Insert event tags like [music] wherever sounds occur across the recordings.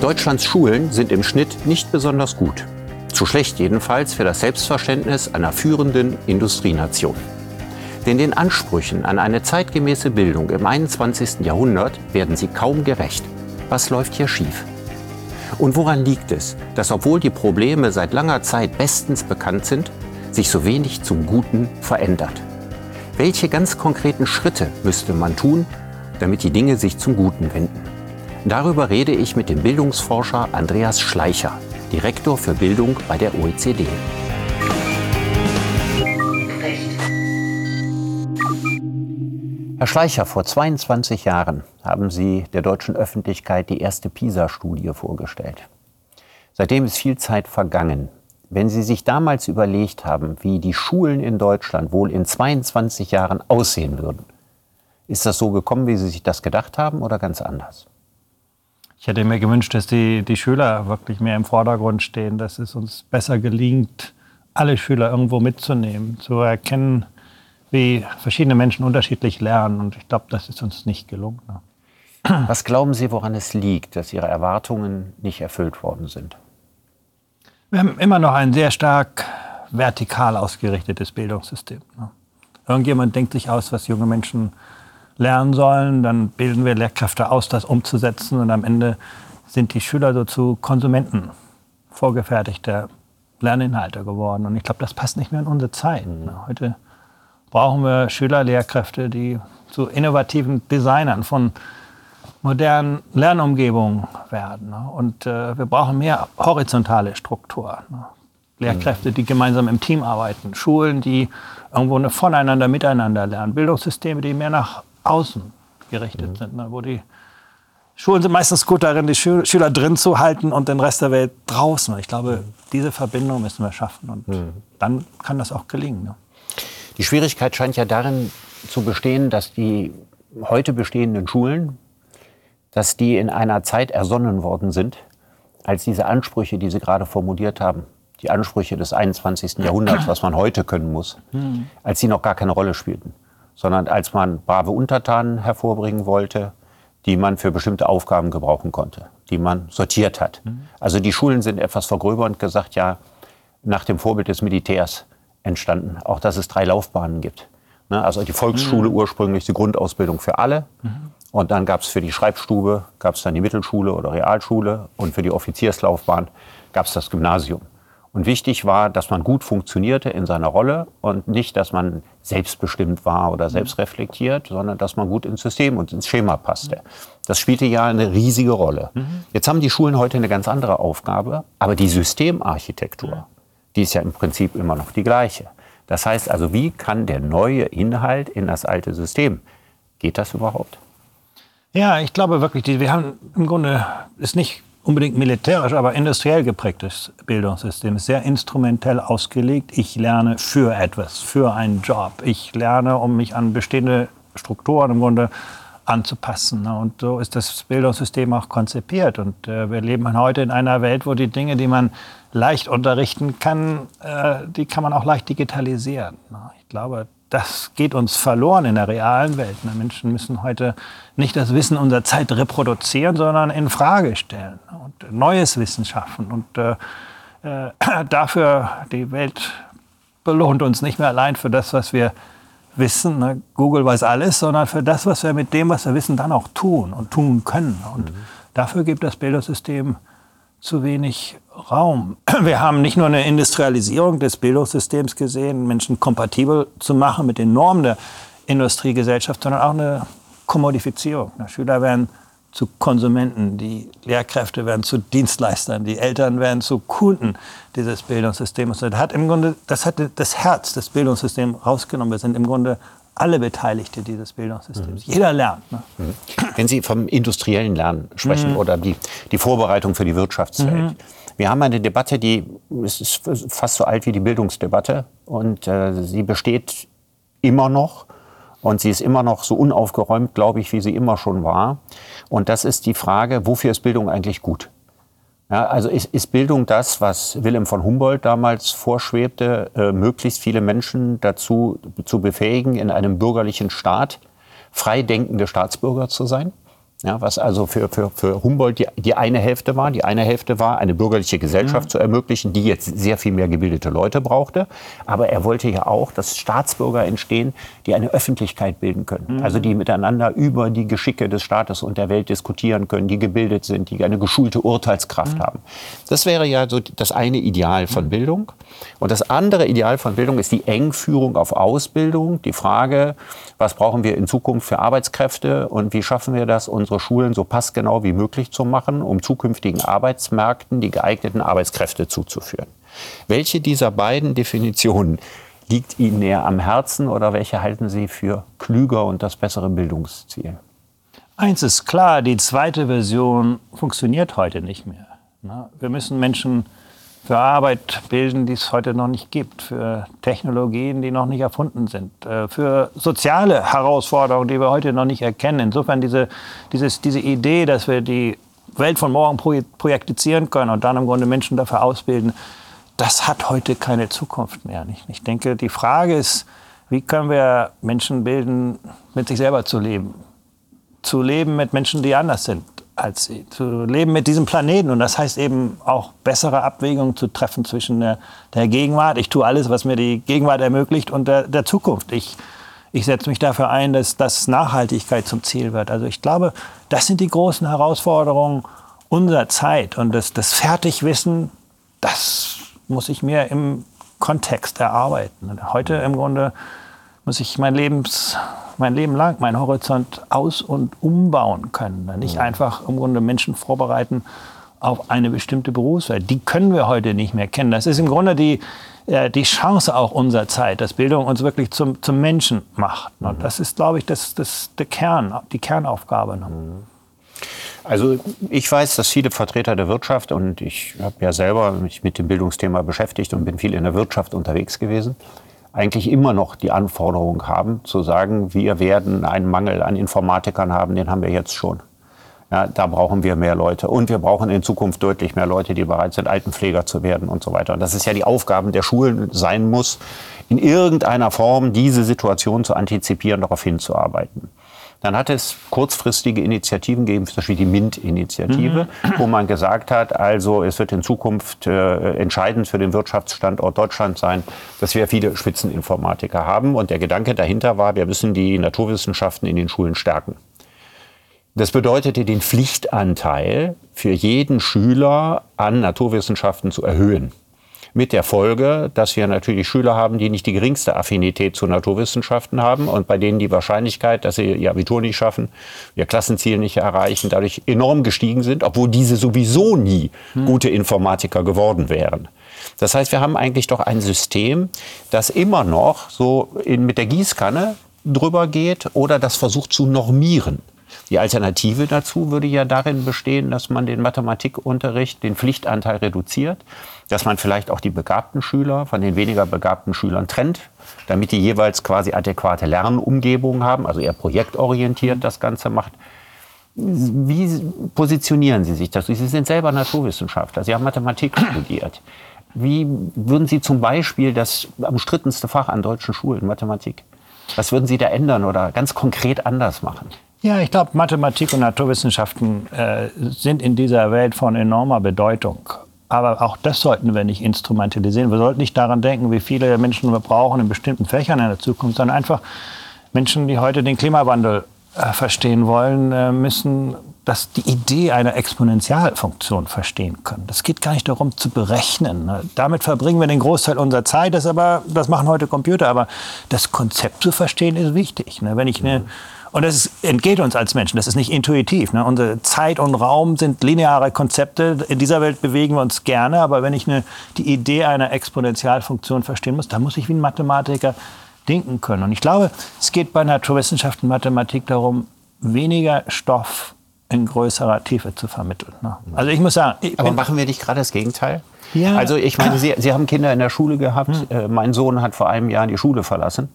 Deutschlands Schulen sind im Schnitt nicht besonders gut. Zu schlecht jedenfalls für das Selbstverständnis einer führenden Industrienation. Denn den Ansprüchen an eine zeitgemäße Bildung im 21. Jahrhundert werden sie kaum gerecht. Was läuft hier schief? Und woran liegt es, dass obwohl die Probleme seit langer Zeit bestens bekannt sind, sich so wenig zum Guten verändert? Welche ganz konkreten Schritte müsste man tun, damit die Dinge sich zum Guten wenden? Darüber rede ich mit dem Bildungsforscher Andreas Schleicher, Direktor für Bildung bei der OECD. Herr Schleicher, vor 22 Jahren haben Sie der deutschen Öffentlichkeit die erste PISA-Studie vorgestellt. Seitdem ist viel Zeit vergangen. Wenn Sie sich damals überlegt haben, wie die Schulen in Deutschland wohl in 22 Jahren aussehen würden, ist das so gekommen, wie Sie sich das gedacht haben oder ganz anders? Ich hätte mir gewünscht, dass die, die Schüler wirklich mehr im Vordergrund stehen, dass es uns besser gelingt, alle Schüler irgendwo mitzunehmen, zu erkennen, wie verschiedene Menschen unterschiedlich lernen. Und ich glaube, das ist uns nicht gelungen. ne? [clears throat] Was glauben Sie, woran es liegt, dass Ihre Erwartungen nicht erfüllt worden sind? Wir haben immer noch ein sehr stark vertikal ausgerichtetes Bildungssystem. ne? Irgendjemand denkt sich aus, was junge Menschen lernen sollen, dann bilden wir Lehrkräfte aus, das umzusetzen und am Ende sind die Schüler so zu Konsumenten vorgefertigter Lerninhalte geworden. Und ich glaube, das passt nicht mehr in unsere Zeit. ne? Heute brauchen wir Schüler, Lehrkräfte, die zu innovativen Designern von modernen Lernumgebungen werden. Ne? Und äh, wir brauchen mehr horizontale Struktur. Ne? Lehrkräfte, die gemeinsam im Team arbeiten, Schulen, die irgendwo eine voneinander, miteinander lernen, Bildungssysteme, die mehr nach außen gerichtet sind, ne? wo die Schulen sind meistens gut darin, die Schü Schüler drin zu halten und den Rest der Welt draußen. Ich glaube, diese Verbindung müssen wir schaffen und dann kann das auch gelingen. Ne? Die Schwierigkeit scheint ja darin zu bestehen, dass die heute bestehenden Schulen, dass die in einer Zeit ersonnen worden sind, als diese Ansprüche, die Sie gerade formuliert haben, die Ansprüche des 21. Jahrhunderts, was man heute können muss, als sie noch gar keine Rolle spielten, sondern als man brave Untertanen hervorbringen wollte, die man für bestimmte Aufgaben gebrauchen konnte, die man sortiert hat. Also die Schulen sind etwas vergröbernd gesagt, ja, nach dem Vorbild des Militärs entstanden, auch dass es drei Laufbahnen gibt. Ne, Also die Volksschule ursprünglich die Grundausbildung für alle. Und dann gab es für die Schreibstube, gab es dann die Mittelschule oder Realschule. Und für die Offizierslaufbahn gab es das Gymnasium. Und wichtig war, dass man gut funktionierte in seiner Rolle und nicht, dass man selbstbestimmt war oder selbstreflektiert, sondern dass man gut ins System und ins Schema passte. Das spielte ja eine riesige Rolle. Jetzt haben die Schulen heute eine ganz andere Aufgabe, aber die Systemarchitektur, die ist ja im Prinzip immer noch die gleiche. Das heißt also, wie kann der neue Inhalt in das alte System? Geht das überhaupt? Ja, ich glaube wirklich, wir haben im Grunde, ist nicht unbedingt militärisch, aber industriell geprägtes Bildungssystem, sehr instrumentell ausgelegt. Ich lerne für etwas, für einen Job. Ich lerne, um mich an bestehende Strukturen im Grunde anzupassen. ne? Und so ist das Bildungssystem auch konzipiert. Und äh, wir leben heute in einer Welt, wo die Dinge, die man leicht unterrichten kann, äh, die kann man auch leicht digitalisieren. ne? Ich glaube, das geht uns verloren in der realen Welt. ne? Menschen müssen heute nicht das Wissen unserer Zeit reproduzieren, sondern in Frage stellen und neues Wissen schaffen. Und äh, äh, [clears throat] dafür, die Welt belohnt uns nicht mehr allein für das, was wir wissen. Ne? Google weiß alles, sondern für das, was wir mit dem, was wir wissen, dann auch tun und tun können. Und dafür gibt das Bildungssystem zu wenig Raum. [clears throat] Wir haben nicht nur eine Industrialisierung des Bildungssystems gesehen, Menschen kompatibel zu machen mit den Normen der Industriegesellschaft, sondern auch eine Kommodifizierung. Die Schüler werden zu Konsumenten, die Lehrkräfte werden zu Dienstleistern, die Eltern werden zu Kunden dieses Bildungssystems. Das hat im Grunde, das hat das Herz des Bildungssystems rausgenommen. Wir sind im Grunde alle Beteiligte dieses Bildungssystems. Jeder lernt. Ne? Wenn Sie vom industriellen Lernen sprechen oder die, die Vorbereitung für die Wirtschaftswelt. Wir haben eine Debatte, die ist fast so alt wie die Bildungsdebatte und äh, sie besteht immer noch und sie ist immer noch so unaufgeräumt, glaube ich, wie sie immer schon war. Und das ist die Frage, wofür ist Bildung eigentlich gut? Ja, also ist, ist Bildung das, was Wilhelm von Humboldt damals vorschwebte, äh, möglichst viele Menschen dazu zu befähigen, in einem bürgerlichen Staat frei denkende Staatsbürger zu sein? Ja, was also für, für, für Humboldt die, die eine Hälfte war. Die eine Hälfte war, eine bürgerliche Gesellschaft mhm. zu ermöglichen, die jetzt sehr viel mehr gebildete Leute brauchte. Aber er wollte ja auch, dass Staatsbürger entstehen, die eine Öffentlichkeit bilden können. Mhm. Also die miteinander über die Geschicke des Staates und der Welt diskutieren können, die gebildet sind, die eine geschulte Urteilskraft mhm. haben. Das wäre ja so das eine Ideal von mhm. Bildung. Und das andere Ideal von Bildung ist die Engführung auf Ausbildung. Die Frage, was brauchen wir in Zukunft für Arbeitskräfte und wie schaffen wir das, unsere Schulen so passgenau wie möglich zu machen, um zukünftigen Arbeitsmärkten die geeigneten Arbeitskräfte zuzuführen. Welche dieser beiden Definitionen liegt Ihnen näher am Herzen oder welche halten Sie für klüger und das bessere Bildungsziel? Eins ist klar, die zweite Version funktioniert heute nicht mehr. Wir müssen Menschen für Arbeit bilden, die es heute noch nicht gibt, für Technologien, die noch nicht erfunden sind, äh, für soziale Herausforderungen, die wir heute noch nicht erkennen. Insofern diese, dieses, diese Idee, dass wir die Welt von morgen projektizieren können und dann im Grunde Menschen dafür ausbilden, das hat heute keine Zukunft mehr. Ich denke, die Frage ist, wie können wir Menschen bilden, mit sich selber zu leben? Zu leben mit Menschen, die anders sind als zu leben mit diesem Planeten. Und das heißt eben auch bessere Abwägungen zu treffen zwischen der, der Gegenwart. Ich tue alles, was mir die Gegenwart ermöglicht und der, der Zukunft. Ich, ich setze mich dafür ein, dass, dass Nachhaltigkeit zum Ziel wird. Also ich glaube, das sind die großen Herausforderungen unserer Zeit. Und das, das Fertigwissen, das muss ich mir im Kontext erarbeiten. Heute im Grunde muss ich mein, Lebens, mein Leben lang meinen Horizont aus- und umbauen können. Nicht einfach im Grunde Menschen vorbereiten auf eine bestimmte Berufswelt. Die können wir heute nicht mehr kennen. Das ist im Grunde die, äh, die Chance auch unserer Zeit, dass Bildung uns wirklich zum, zum Menschen macht. Und das ist, glaube ich, das, das, der Kern, die Kernaufgabe. Also ich weiß, dass viele Vertreter der Wirtschaft, und ich habe ja selber mich mit dem Bildungsthema beschäftigt und bin viel in der Wirtschaft unterwegs gewesen, eigentlich immer noch die Anforderung haben, zu sagen, wir werden einen Mangel an Informatikern haben, den haben wir jetzt schon. Ja, da brauchen wir mehr Leute. Und wir brauchen in Zukunft deutlich mehr Leute, die bereit sind, Altenpfleger zu werden und so weiter. Und das ist ja die Aufgabe der Schulen sein muss, in irgendeiner Form diese Situation zu antizipieren, darauf hinzuarbeiten. Dann hat es kurzfristige Initiativen gegeben, zum Beispiel die MINT-Initiative, mhm. wo man gesagt hat, also es wird in Zukunft äh, entscheidend für den Wirtschaftsstandort Deutschland sein, dass wir viele Spitzeninformatiker haben. Und der Gedanke dahinter war, wir müssen die Naturwissenschaften in den Schulen stärken. Das bedeutete, den Pflichtanteil für jeden Schüler an Naturwissenschaften zu erhöhen. Mit der Folge, dass wir natürlich Schüler haben, die nicht die geringste Affinität zu Naturwissenschaften haben und bei denen die Wahrscheinlichkeit, dass sie ihr Abitur nicht schaffen, ihr Klassenziel nicht erreichen, dadurch enorm gestiegen sind, obwohl diese sowieso nie gute Informatiker geworden wären. Das heißt, wir haben eigentlich doch ein System, das immer noch so in, mit der Gießkanne drüber geht oder das versucht zu normieren. Die Alternative dazu würde ja darin bestehen, dass man den Mathematikunterricht, den Pflichtanteil reduziert, dass man vielleicht auch die begabten Schüler von den weniger begabten Schülern trennt, damit die jeweils quasi adäquate Lernumgebungen haben, also eher projektorientiert das Ganze macht. Wie positionieren Sie sich dazu? Sie sind selber Naturwissenschaftler, Sie haben Mathematik [clears throat] studiert. Wie würden Sie zum Beispiel das umstrittenste Fach an deutschen Schulen, Mathematik, was würden Sie da ändern oder ganz konkret anders machen? Ja, ich glaube, Mathematik und Naturwissenschaften äh, sind in dieser Welt von enormer Bedeutung. Aber auch das sollten wir nicht instrumentalisieren. Wir sollten nicht daran denken, wie viele Menschen wir brauchen in bestimmten Fächern in der Zukunft, sondern einfach Menschen, die heute den Klimawandel äh, verstehen wollen, äh, müssen dass die Idee einer Exponentialfunktion verstehen können. Das geht gar nicht darum zu berechnen. Ne? Damit verbringen wir den Großteil unserer Zeit. Das, aber, das machen heute Computer. Aber das Konzept zu verstehen ist wichtig. Ne? Wenn ich eine und das ist, entgeht uns als Menschen, das ist nicht intuitiv. Ne? Unsere Zeit und Raum sind lineare Konzepte. In dieser Welt bewegen wir uns gerne, aber wenn ich eine, die Idee einer Exponentialfunktion verstehen muss, dann muss ich wie ein Mathematiker denken können. Und ich glaube, es geht bei Naturwissenschaften und Mathematik darum, weniger Stoff in größerer Tiefe zu vermitteln. Ne? Also ich muss sagen... Ich aber machen wir nicht gerade das Gegenteil? Ja. Also ich meine, [laughs] Sie, Sie haben Kinder in der Schule gehabt. Hm. Äh, mein Sohn hat vor einem Jahr die Schule verlassen.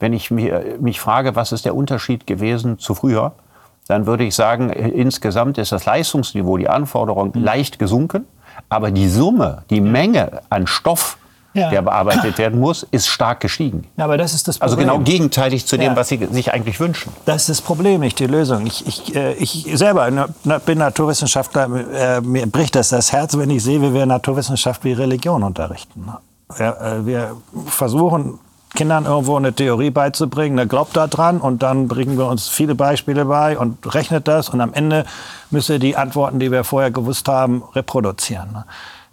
Wenn ich mir, mich frage, was ist der Unterschied gewesen zu früher, dann würde ich sagen, insgesamt ist das Leistungsniveau, die Anforderung mhm. leicht gesunken. Aber die Summe, die Menge an Stoff, Ja. der bearbeitet werden muss, ist stark gestiegen. Ja, aber das ist das Also Problem. genau gegenteilig zu dem, Ja. was Sie sich eigentlich wünschen. Das ist das Problem, nicht die Lösung. Ich, ich, äh, ich selber bin Naturwissenschaftler. Äh, mir bricht das das Herz, wenn ich sehe, wie wir Naturwissenschaft wie Religion unterrichten. Äh, wir versuchen Kindern irgendwo eine Theorie beizubringen, der glaubt da dran und dann bringen wir uns viele Beispiele bei und rechnet das und am Ende müssen wir die Antworten, die wir vorher gewusst haben, reproduzieren.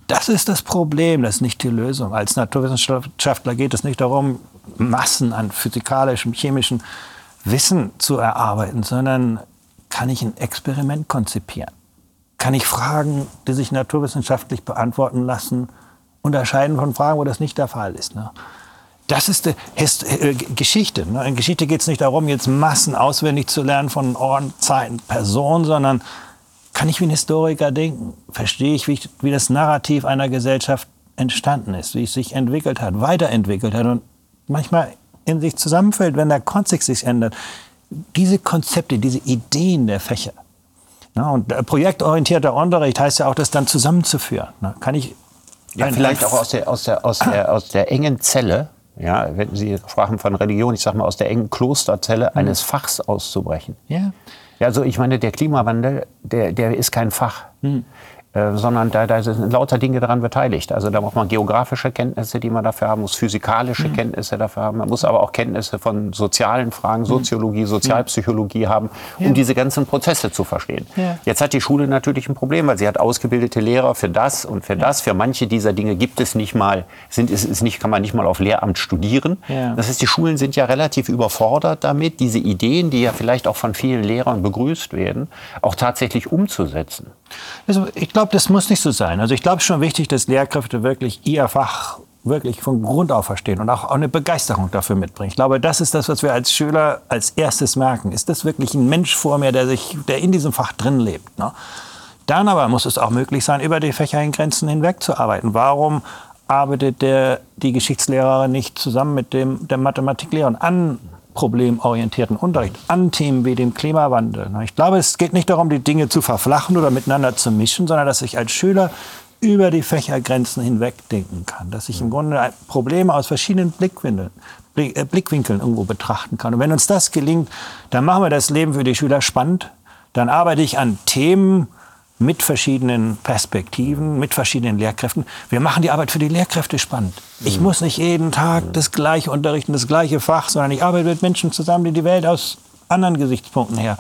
Das ist das Problem, das ist nicht die Lösung. Als Naturwissenschaftler geht es nicht darum, Massen an physikalischem, chemischem Wissen zu erarbeiten, sondern kann ich ein Experiment konzipieren? Kann ich Fragen, die sich naturwissenschaftlich beantworten lassen, unterscheiden von Fragen, wo das nicht der Fall ist? Ne? Das ist die Hist äh, Geschichte. Ne? In Geschichte geht es nicht darum, jetzt Massen auswendig zu lernen von Orten, Zeiten, Personen, sondern kann ich wie ein Historiker denken? Verstehe ich, wie, ich, wie das Narrativ einer Gesellschaft entstanden ist, wie es sich entwickelt hat, weiterentwickelt hat und manchmal in sich zusammenfällt, wenn der Kontext sich ändert. Diese Konzepte, diese Ideen der Fächer. Ja, und äh, projektorientierter Unterricht heißt ja auch, das dann zusammenzuführen. Ne? Kann ich Ja, vielleicht auch aus der, aus, der, aus, der, aus der engen Zelle, ja, wenn Sie sprachen von Religion, ich sage mal aus der engen Klosterzelle eines Fachs auszubrechen. Ja. Also ich meine, der Klimawandel, der, der ist kein Fach, äh, sondern da, da sind lauter Dinge daran beteiligt. Also da braucht man geografische Kenntnisse, die man dafür haben muss, physikalische Kenntnisse dafür haben. Man muss aber auch Kenntnisse von sozialen Fragen, Soziologie, Sozialpsychologie haben, um diese ganzen Prozesse zu verstehen. Ja. Jetzt hat die Schule natürlich ein Problem, weil sie hat ausgebildete Lehrer für das und für das. Für manche dieser Dinge gibt es nicht mal, sind, ist, ist nicht, kann man nicht mal auf Lehramt studieren. Ja. Das heißt, die Schulen sind ja relativ überfordert damit, diese Ideen, die ja vielleicht auch von vielen Lehrern begrüßt werden, auch tatsächlich umzusetzen. Also ich glaube, das muss nicht so sein. Also ich glaube schon wichtig, dass Lehrkräfte wirklich ihr Fach wirklich von Grund auf verstehen und auch eine Begeisterung dafür mitbringen. Ich glaube, das ist das, was wir als Schüler als erstes merken. Ist das wirklich ein Mensch vor mir, der, sich, der in diesem Fach drin lebt? Ne? Dann aber muss es auch möglich sein, über die Fächergrenzen hinweg zu arbeiten. Warum arbeitet der, die Geschichtslehrerin nicht zusammen mit dem, der Mathematiklehrerin an problemorientierten Unterricht, an Themen wie dem Klimawandel? Ich glaube, es geht nicht darum, die Dinge zu verflachen oder miteinander zu mischen, sondern dass ich als Schüler über die Fächergrenzen hinweg denken kann. Dass ich im Grunde Probleme aus verschiedenen Blickwinkeln, Blick, äh, Blickwinkeln irgendwo betrachten kann. Und wenn uns das gelingt, dann machen wir das Leben für die Schüler spannend. Dann arbeite ich an Themen mit verschiedenen Perspektiven, mit verschiedenen Lehrkräften. Wir machen die Arbeit für die Lehrkräfte spannend. Ich muss nicht jeden Tag das gleiche unterrichten, das gleiche Fach, sondern ich arbeite mit Menschen zusammen, die die Welt aus anderen Gesichtspunkten her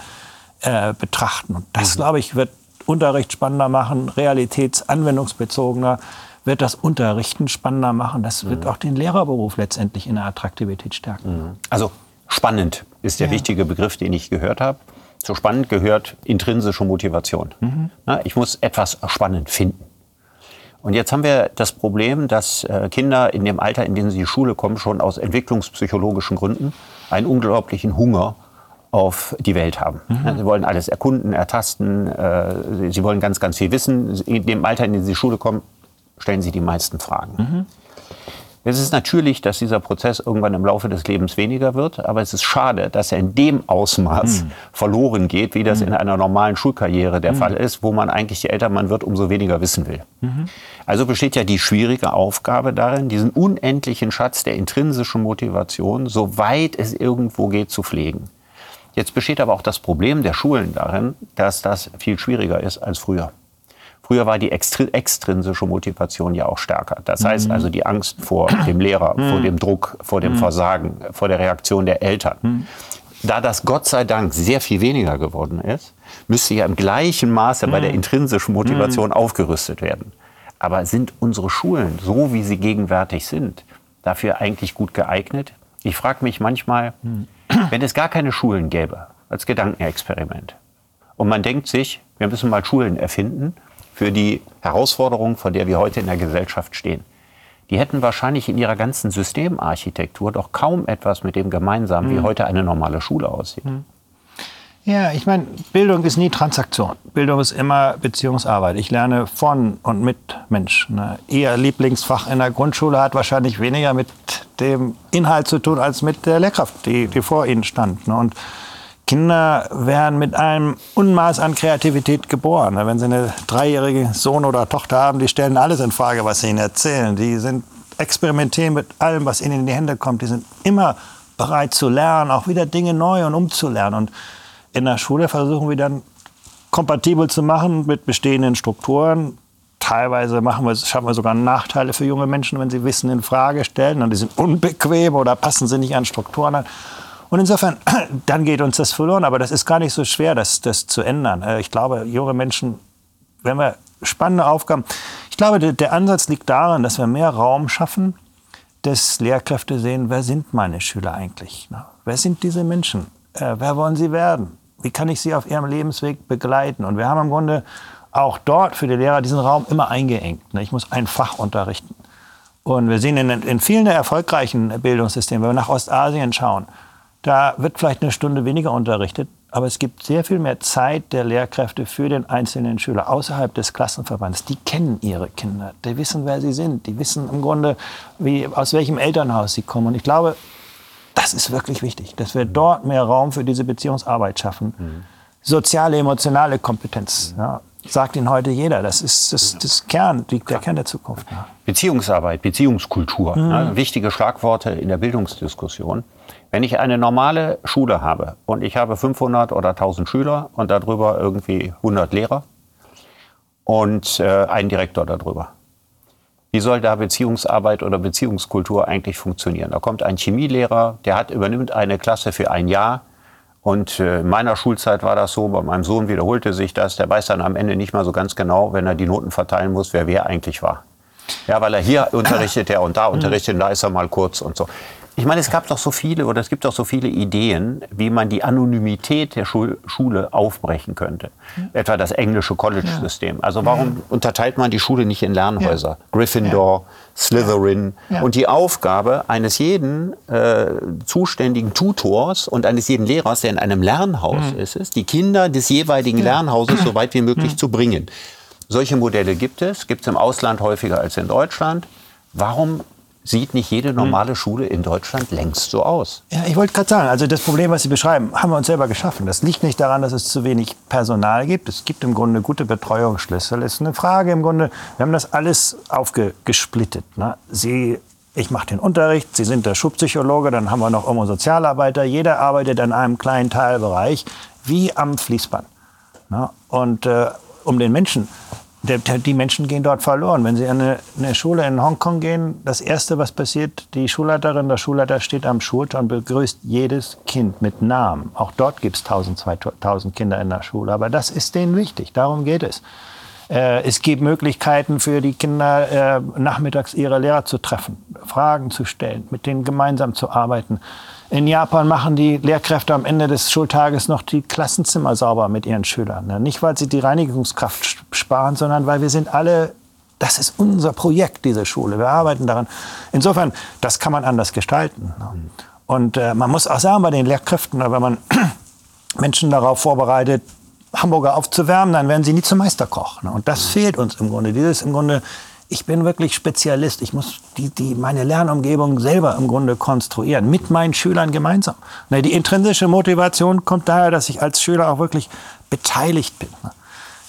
äh, betrachten. Und das, glaube ich, wird Unterricht spannender machen, realitätsanwendungsbezogener, wird das Unterrichten spannender machen. Das wird auch den Lehrerberuf letztendlich in der Attraktivität stärken. Also spannend ist der wichtige Begriff, den ich gehört habe. Zu spannend gehört intrinsische Motivation. Na, ich muss etwas spannend finden. Und jetzt haben wir das Problem, dass äh, Kinder in dem Alter, in dem sie in die Schule kommen, schon aus entwicklungspsychologischen Gründen einen unglaublichen Hunger auf die Welt haben. Ja, Sie wollen alles erkunden, ertasten, äh, sie, sie wollen ganz, ganz viel wissen. In dem Alter, in dem sie in die Schule kommen, stellen sie die meisten Fragen. Es ist natürlich, dass dieser Prozess irgendwann im Laufe des Lebens weniger wird, aber es ist schade, dass er in dem Ausmaß verloren geht, wie das in einer normalen Schulkarriere der Fall ist, wo man eigentlich, je älter man wird, umso weniger wissen will. Also besteht ja die schwierige Aufgabe darin, diesen unendlichen Schatz der intrinsischen Motivation, soweit es irgendwo geht, zu pflegen. Jetzt besteht aber auch das Problem der Schulen darin, dass das viel schwieriger ist als früher. Früher war die extri extrinsische Motivation ja auch stärker. Das heißt also die Angst vor dem Lehrer, vor dem Druck, vor dem Versagen, vor der Reaktion der Eltern. Da das Gott sei Dank sehr viel weniger geworden ist, müsste ja im gleichen Maße bei der intrinsischen Motivation aufgerüstet werden. Aber sind unsere Schulen, so wie sie gegenwärtig sind, dafür eigentlich gut geeignet? Ich frage mich manchmal, wenn es gar keine Schulen gäbe, als Gedankenexperiment, und man denkt sich, wir müssen mal Schulen erfinden für die Herausforderung, vor der wir heute in der Gesellschaft stehen. Die hätten wahrscheinlich in ihrer ganzen Systemarchitektur doch kaum etwas mit dem gemeinsam, wie heute eine normale Schule aussieht. Ja, ich meine, Bildung ist nie Transaktion. Bildung ist immer Beziehungsarbeit. Ich lerne von und mit Menschen. Ne? Ihr Lieblingsfach in der Grundschule hat wahrscheinlich weniger mit dem Inhalt zu tun als mit der Lehrkraft, die, die vor Ihnen stand. Ne? Und Kinder werden mit einem Unmaß an Kreativität geboren. Wenn sie eine dreijährige Sohn oder Tochter haben, die stellen alles in Frage, was sie ihnen erzählen. Die sind experimentieren mit allem, was ihnen in die Hände kommt. Die sind immer bereit zu lernen, auch wieder Dinge neu und umzulernen. Und in der Schule versuchen wir dann kompatibel zu machen mit bestehenden Strukturen. Teilweise machen wir, schaffen wir sogar Nachteile für junge Menschen, wenn sie Wissen in Frage stellen und die sind unbequem oder passen sie nicht an Strukturen an. Und insofern, [clears throat] dann geht uns das verloren. Aber das ist gar nicht so schwer, das, das zu ändern. Äh, ich glaube, junge Menschen, wenn wir spannende Aufgaben, ich glaube, der, der Ansatz liegt darin, dass wir mehr Raum schaffen, dass Lehrkräfte sehen, wer sind meine Schüler eigentlich? Wer sind diese Menschen? Äh, wer wollen sie werden? Wie kann ich sie auf ihrem Lebensweg begleiten? Und wir haben im Grunde auch dort für die Lehrer diesen Raum immer eingeengt. Ne? Ich muss ein Fach unterrichten. Und wir sehen in, in vielen der erfolgreichen Bildungssystemen, wenn wir nach Ostasien schauen, da wird vielleicht eine Stunde weniger unterrichtet, aber es gibt sehr viel mehr Zeit der Lehrkräfte für den einzelnen Schüler außerhalb des Klassenverbandes. Die kennen ihre Kinder, die wissen, wer sie sind, die wissen im Grunde, wie, aus welchem Elternhaus sie kommen. Und ich glaube, das ist wirklich wichtig, dass wir dort mehr Raum für diese Beziehungsarbeit schaffen. Mhm. Soziale, emotionale Kompetenz. Ja, sagt Ihnen heute jeder. Das ist das, das Kern, die, der Kern der Zukunft. Beziehungsarbeit, Beziehungskultur, mhm. ne, wichtige Schlagworte in der Bildungsdiskussion. Wenn ich eine normale Schule habe und ich habe 500 oder 1000 Schüler und darüber irgendwie 100 Lehrer und äh, einen Direktor darüber, wie soll da Beziehungsarbeit oder Beziehungskultur eigentlich funktionieren? Da kommt ein Chemielehrer, der hat, übernimmt eine Klasse für ein Jahr. Und äh, in meiner Schulzeit war das so, bei meinem Sohn wiederholte sich das. Der weiß dann am Ende nicht mal so ganz genau, wenn er die Noten verteilen muss, wer wer eigentlich war. Ja, weil er hier [coughs] unterrichtet er und da unterrichtet, da ist er mal kurz und so. Ich meine, es gab doch so viele oder es gibt doch so viele Ideen, wie man die Anonymität der Schul Schule aufbrechen könnte. Ja. Etwa das englische College-System. Also warum unterteilt man die Schule nicht in Lernhäuser? Gryffindor, Slytherin. Und die Aufgabe eines jeden äh, zuständigen Tutors und eines jeden Lehrers, der in einem Lernhaus mhm. ist, ist, die Kinder des jeweiligen Lernhauses so weit wie möglich mhm. zu bringen. Solche Modelle gibt es, gibt es im Ausland häufiger als in Deutschland. Warum sieht nicht jede hm. normale Schule in Deutschland längst so aus. Ja, ich wollte gerade sagen, also das Problem, was Sie beschreiben, haben wir uns selber geschaffen. Das liegt nicht daran, dass es zu wenig Personal gibt. Es gibt im Grunde gute Betreuungsschlüssel. Es ist eine Frage im Grunde, wir haben das alles aufgesplittet. Ne? Sie ich mache den Unterricht, Sie sind der Schulpsychologe, dann haben wir noch irgendwo Sozialarbeiter. Jeder arbeitet an einem kleinen Teilbereich, wie am Fließband. Ne? Und äh, um den Menschen die Menschen gehen dort verloren. Wenn Sie an eine, Schule in Hongkong gehen, das Erste, was passiert, die Schulleiterin, der Schulleiter steht am Schulter und begrüßt jedes Kind mit Namen. Auch dort gibt es 1000, 2000 Kinder in der Schule. Aber das ist denen wichtig. Darum geht es. Äh, es gibt Möglichkeiten für die Kinder, äh, nachmittags ihre Lehrer zu treffen, Fragen zu stellen, mit denen gemeinsam zu arbeiten. In Japan machen die Lehrkräfte am Ende des Schultages noch die Klassenzimmer sauber mit ihren Schülern. Ne? Nicht, weil sie die Reinigungskraft sparen, sondern weil wir sind alle, das ist unser Projekt, diese Schule. Wir arbeiten daran. Insofern, das kann man anders gestalten. Ne? Und äh, man muss auch sagen, bei den Lehrkräften, wenn man [clears throat] Menschen darauf vorbereitet, Hamburger aufzuwärmen, dann werden sie nie zum Meisterkoch. Ne? Und das fehlt uns im Grunde. Dieses im Grunde ich bin wirklich Spezialist. Ich muss die, die, meine Lernumgebung selber im Grunde konstruieren, mit meinen Schülern gemeinsam. Ne, die intrinsische Motivation kommt daher, dass ich als Schüler auch wirklich beteiligt bin. Ne.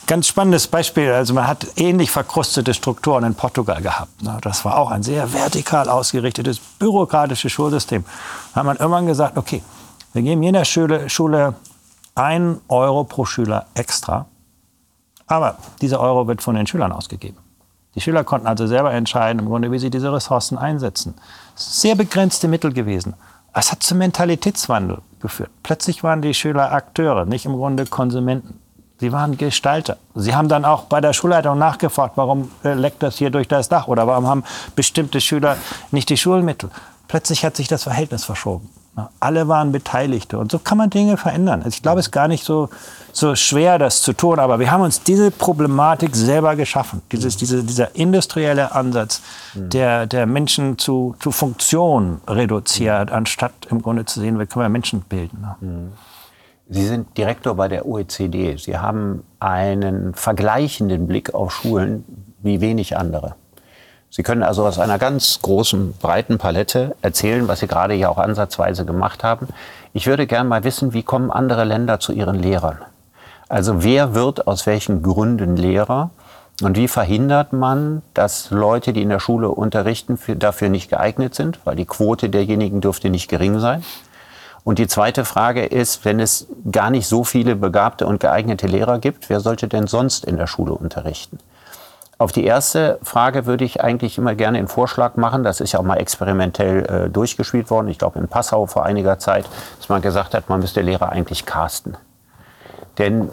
Ganz spannendes Beispiel. Also man hat ähnlich verkrustete Strukturen in Portugal gehabt. Ne. Das war auch ein sehr vertikal ausgerichtetes, bürokratisches Schulsystem. Da hat man irgendwann gesagt, okay, wir geben jeder Schule, Schule einen Euro pro Schüler extra. Aber dieser Euro wird von den Schülern ausgegeben. Die Schüler konnten also selber entscheiden, im Grunde, wie sie diese Ressourcen einsetzen. Sehr begrenzte Mittel gewesen. Es hat zum Mentalitätswandel geführt. Plötzlich waren die Schüler Akteure, nicht im Grunde Konsumenten. Sie waren Gestalter. Sie haben dann auch bei der Schulleitung nachgefragt, warum äh, leckt das hier durch das Dach oder warum haben bestimmte Schüler nicht die Schulmittel. Plötzlich hat sich das Verhältnis verschoben. Alle waren Beteiligte. Und so kann man Dinge verändern. Also ich glaube, es ist gar nicht so, so schwer, das zu tun. Aber wir haben uns diese Problematik selber geschaffen. Dieses, diese, dieser industrielle Ansatz, der, der Menschen zu, zu Funktion reduziert, anstatt im Grunde zu sehen, wie können wir Menschen bilden. Sie sind Direktor bei der OECD. Sie haben einen vergleichenden Blick auf Schulen wie wenig andere. Sie können also aus einer ganz großen, breiten Palette erzählen, was Sie gerade ja auch ansatzweise gemacht haben. Ich würde gerne mal wissen, wie kommen andere Länder zu ihren Lehrern? Also wer wird aus welchen Gründen Lehrer? Und wie verhindert man, dass Leute, die in der Schule unterrichten, für, dafür nicht geeignet sind? Weil die Quote derjenigen dürfte nicht gering sein. Und die zweite Frage ist, wenn es gar nicht so viele begabte und geeignete Lehrer gibt, wer sollte denn sonst in der Schule unterrichten? Auf die erste Frage würde ich eigentlich immer gerne einen Vorschlag machen. Das ist ja auch mal experimentell äh, durchgespielt worden. Ich glaube in Passau vor einiger Zeit, dass man gesagt hat, man müsste Lehrer eigentlich casten. Denn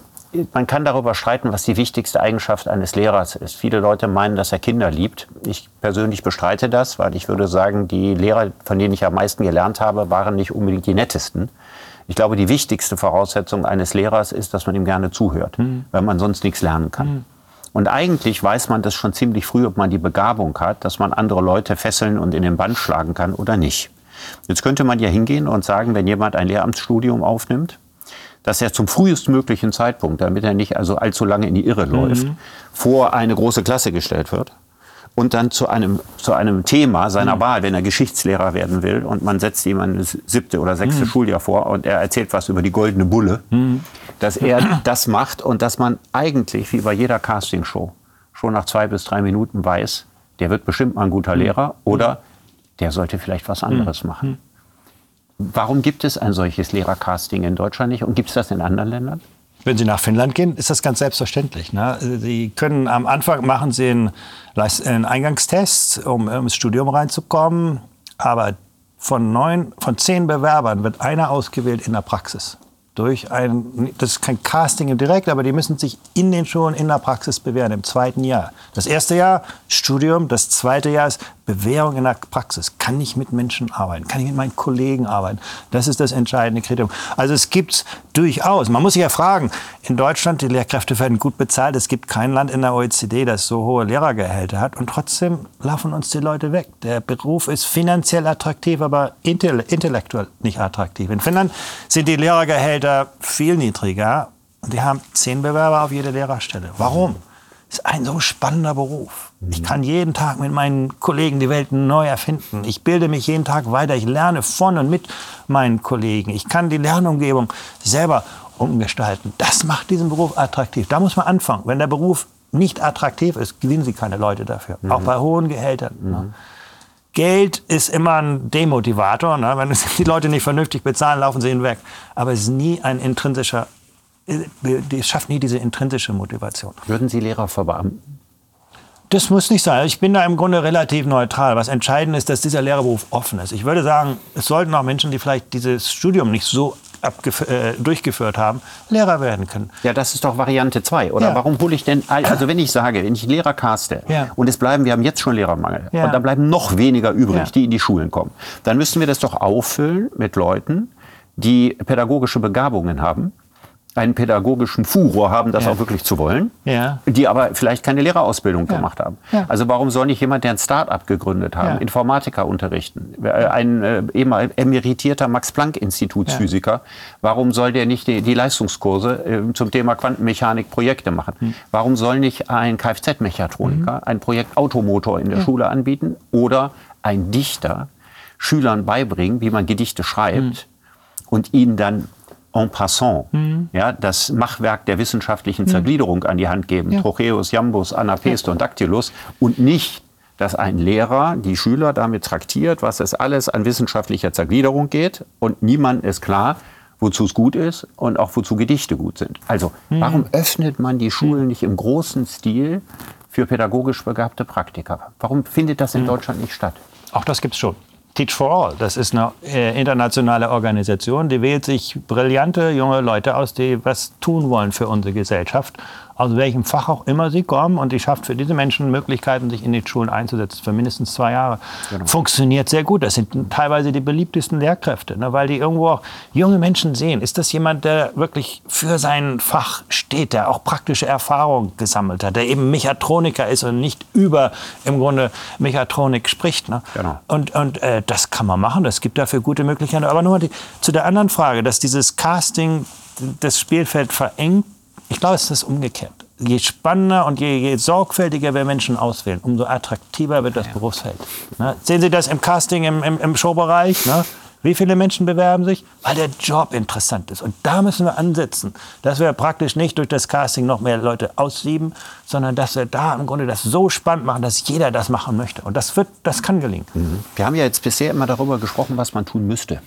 man kann darüber streiten, was die wichtigste Eigenschaft eines Lehrers ist. Viele Leute meinen, dass er Kinder liebt. Ich persönlich bestreite das, weil ich würde sagen, die Lehrer, von denen ich am meisten gelernt habe, waren nicht unbedingt die nettesten. Ich glaube, die wichtigste Voraussetzung eines Lehrers ist, dass man ihm gerne zuhört, mhm. weil man sonst nichts lernen kann. Mhm. Und eigentlich weiß man das schon ziemlich früh, ob man die Begabung hat, dass man andere Leute fesseln und in den Band schlagen kann oder nicht. Jetzt könnte man ja hingehen und sagen, wenn jemand ein Lehramtsstudium aufnimmt, dass er zum frühestmöglichen Zeitpunkt, damit er nicht also allzu lange in die Irre läuft, mhm. vor eine große Klasse gestellt wird und dann zu einem, zu einem Thema seiner mhm. Wahl, wenn er Geschichtslehrer werden will und man setzt ihm ein siebte oder sechste mhm. Schuljahr vor und er erzählt was über die goldene Bulle, mhm. dass er [clears throat] das macht und dass man eigentlich, wie bei jeder Castingshow, schon nach zwei bis drei Minuten weiß, der wird bestimmt mal ein guter mhm. Lehrer oder der sollte vielleicht was anderes mhm. machen. Warum gibt es ein solches Lehrercasting in Deutschland nicht und gibt es das in anderen Ländern? Wenn Sie nach Finnland gehen, ist das ganz selbstverständlich. Ne? Sie können am Anfang machen Sie einen, einen Eingangstest, um ins Studium reinzukommen. Aber von neun, von zehn Bewerbern wird einer ausgewählt in der Praxis durch ein, das ist kein Casting direkt, aber die müssen sich in den Schulen in der Praxis bewähren im zweiten Jahr. Das erste Jahr Studium, das zweite Jahr ist Bewährung in der Praxis. Kann ich mit Menschen arbeiten? Kann ich mit meinen Kollegen arbeiten? Das ist das entscheidende Kriterium. Also es gibt durchaus. Man muss sich ja fragen, in Deutschland, die Lehrkräfte werden gut bezahlt. Es gibt kein Land in der OECD, das so hohe Lehrergehälter hat. Und trotzdem laufen uns die Leute weg. Der Beruf ist finanziell attraktiv, aber intellektuell nicht attraktiv. In Finnland sind die Lehrergehälter viel niedriger. Und die haben zehn Bewerber auf jede Lehrerstelle. Warum? ist ein so spannender Beruf. Ich kann jeden Tag mit meinen Kollegen die Welt neu erfinden. Ich bilde mich jeden Tag weiter. Ich lerne von und mit meinen Kollegen. Ich kann die Lernumgebung selber umgestalten. Das macht diesen Beruf attraktiv. Da muss man anfangen. Wenn der Beruf nicht attraktiv ist, gewinnen Sie keine Leute dafür. Mhm. Auch bei hohen Gehältern. Ne? Mhm. Geld ist immer ein Demotivator. Ne? Wenn [laughs] die Leute nicht vernünftig bezahlen, laufen sie hinweg. Aber es ist nie ein intrinsischer es schafft nie diese intrinsische Motivation. Würden Sie Lehrer verbeamten? Das muss nicht sein. Ich bin da im Grunde relativ neutral. Was entscheidend ist, dass dieser Lehrerberuf offen ist. Ich würde sagen, es sollten auch Menschen, die vielleicht dieses Studium nicht so äh, durchgeführt haben, Lehrer werden können. Ja, das ist doch Variante 2. Oder ja. warum hole ich denn, also wenn ich sage, wenn ich Lehrer caste ja. und es bleiben, wir haben jetzt schon Lehrermangel ja. und da bleiben noch weniger übrig, die in die Schulen kommen, dann müssten wir das doch auffüllen mit Leuten, die pädagogische Begabungen haben, einen pädagogischen Furor haben, das ja. auch wirklich zu wollen, ja. die aber vielleicht keine Lehrerausbildung ja. gemacht haben. Also warum soll nicht jemand, der ein Start-up gegründet hat, Informatiker unterrichten, äh, ein äh, emeritierter Max-Planck-Institutsphysiker, warum soll der nicht die, die Leistungskurse äh, zum Thema Quantenmechanik Projekte machen? Hm. Warum soll nicht ein Kfz-Mechatroniker mhm. ein Projekt Automotor in der Schule anbieten oder ein Dichter Schülern beibringen, wie man Gedichte schreibt mhm. und ihnen dann en passant mhm. ja, das Machwerk der wissenschaftlichen Zergliederung an die Hand geben. Ja. Trocheus, Jambus, Anapest und Dactylus. Und nicht, dass ein Lehrer die Schüler damit traktiert, was es alles an wissenschaftlicher Zergliederung geht. Und niemand ist klar, wozu es gut ist und auch wozu Gedichte gut sind. Also, mhm. warum öffnet man die Schulen nicht im großen Stil für pädagogisch begabte Praktiker? Warum findet das in mhm. Deutschland nicht statt? Auch das gibt es schon. Teach for All, das ist eine äh, internationale Organisation, die wählt sich brillante junge Leute aus, die was tun wollen für unsere Gesellschaft aus welchem Fach auch immer sie kommen. Und die schafft für diese Menschen Möglichkeiten, sich in die Schulen einzusetzen für mindestens zwei Jahre. Genau. Funktioniert sehr gut. Das sind teilweise die beliebtesten Lehrkräfte, ne, weil die irgendwo auch junge Menschen sehen. Ist das jemand, der wirklich für sein Fach steht, der auch praktische Erfahrung gesammelt hat, der eben Mechatroniker ist und nicht über im Grunde Mechatronik spricht. Ne? Genau. Und, und äh, das kann man machen. Das gibt dafür gute Möglichkeiten. Aber nur die, zu der anderen Frage, dass dieses Casting das Spielfeld verengt ich glaube, es ist umgekehrt. je spannender und je, je sorgfältiger wir Menschen auswählen, umso attraktiver wird das Berufsfeld. Ne? Sehen Sie das im Casting, im, im, im Showbereich? Ne? Wie viele Menschen bewerben sich? Weil der Job interessant ist. Und da müssen wir ansetzen, dass wir praktisch nicht durch das Casting noch mehr Leute aussieben, sondern dass wir da im Grunde das so spannend machen, dass jeder das machen möchte. Und das, wird, das kann gelingen. Wir haben ja jetzt bisher immer darüber gesprochen, was man tun müsste.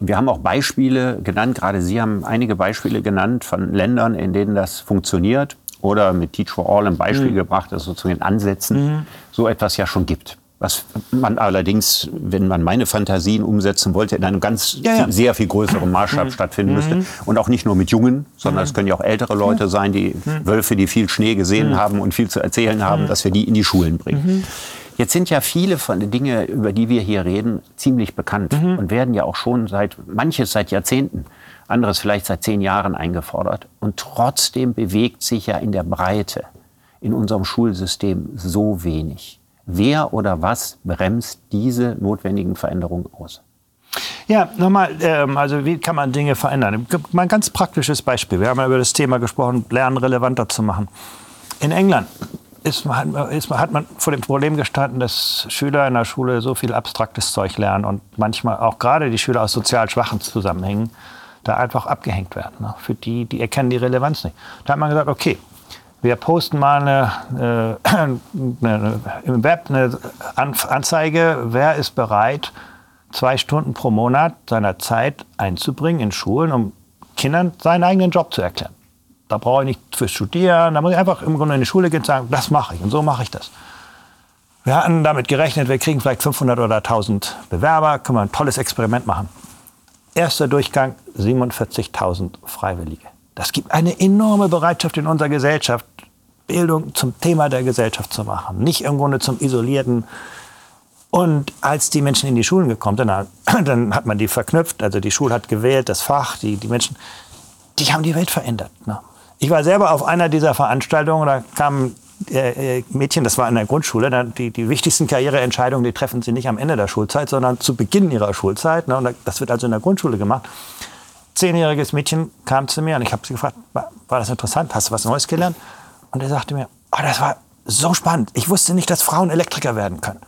Wir haben auch Beispiele genannt, gerade Sie haben einige Beispiele genannt von Ländern, in denen das funktioniert oder mit Teach for All ein Beispiel gebracht, dass es sozusagen in Ansätzen so etwas ja schon gibt. Was man allerdings, wenn man meine Fantasien umsetzen wollte, in einem ganz Ja, ja. viel- sehr viel größeren Maßstab stattfinden müsste. Und auch nicht nur mit Jungen, sondern es können ja auch ältere Leute sein, die Wölfe, die viel Schnee gesehen haben und viel zu erzählen haben, dass wir die in die Schulen bringen. Jetzt sind ja viele von den Dingen, über die wir hier reden, ziemlich bekannt und werden ja auch schon seit, manches seit Jahrzehnten, anderes vielleicht seit zehn Jahren eingefordert. Und trotzdem bewegt sich ja in der Breite in unserem Schulsystem so wenig. Wer oder was bremst diese notwendigen Veränderungen aus? Ja, nochmal, ähm, also wie kann man Dinge verändern? Mal ein ganz praktisches Beispiel. Wir haben ja über das Thema gesprochen, Lernen relevanter zu machen. In England ist, man- ist, man- hat man vor dem Problem gestanden, dass Schüler in der Schule so viel abstraktes Zeug lernen und manchmal auch gerade die Schüler aus sozial schwachen Zusammenhängen da einfach abgehängt werden. Ne? Für die, die erkennen die Relevanz nicht. Da hat man gesagt, okay, wir posten mal eine, äh, [clears throat] eine, im Web eine Anzeige, wer ist bereit, zwei Stunden pro Monat seiner Zeit einzubringen in Schulen, um Kindern seinen eigenen Job zu erklären. Da brauche ich nicht für studieren, da muss ich einfach im Grunde in die Schule gehen und sagen, das mache ich und so mache ich das. Wir hatten damit gerechnet, wir kriegen vielleicht 500 oder 1000 Bewerber, können wir ein tolles Experiment machen. Erster Durchgang 47.000 Freiwillige. Das gibt eine enorme Bereitschaft in unserer Gesellschaft, Bildung zum Thema der Gesellschaft zu machen, nicht im Grunde zum isolierten. Und als die Menschen in die Schulen gekommen sind, dann, [clears throat] dann hat man die verknüpft. Also die Schule hat gewählt, das Fach, die, die Menschen, die haben die Welt verändert. Ne? Ich war selber auf einer dieser Veranstaltungen, da kamen äh, äh, Mädchen, das war in der Grundschule, die, die wichtigsten Karriereentscheidungen, die treffen sie nicht am Ende der Schulzeit, sondern zu Beginn ihrer Schulzeit. Ne? Das wird also in der Grundschule gemacht. Zehnjähriges Mädchen kam zu mir und ich habe sie gefragt, war, war das interessant, hast du was Neues gelernt? Und er sagte mir, oh, das war so spannend. Ich wusste nicht, dass Frauen Elektriker werden können.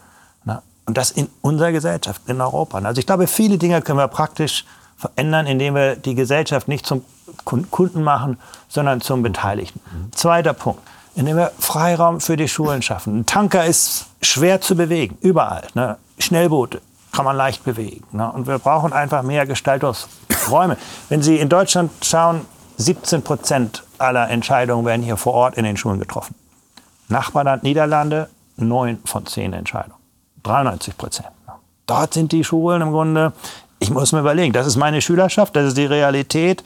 Ne? Und das in unserer Gesellschaft, in Europa. Also ich glaube, viele Dinge können wir praktisch verändern, indem wir die Gesellschaft nicht zum Kun- Kunden machen, sondern zum Beteiligten. Zweiter Punkt, indem wir Freiraum für die Schulen schaffen. Ein Tanker ist schwer zu bewegen, überall. Ne? Schnellboote kann man leicht bewegen. Ne? Und wir brauchen einfach mehr Gestaltungsräume. Wenn Sie in Deutschland schauen, 17 Prozent aller Entscheidungen werden hier vor Ort in den Schulen getroffen. Nachbarland Niederlande, 9 von 10 Entscheidungen. 93 Prozent. Dort sind die Schulen im Grunde, ich muss mir überlegen, das ist meine Schülerschaft, das ist die Realität,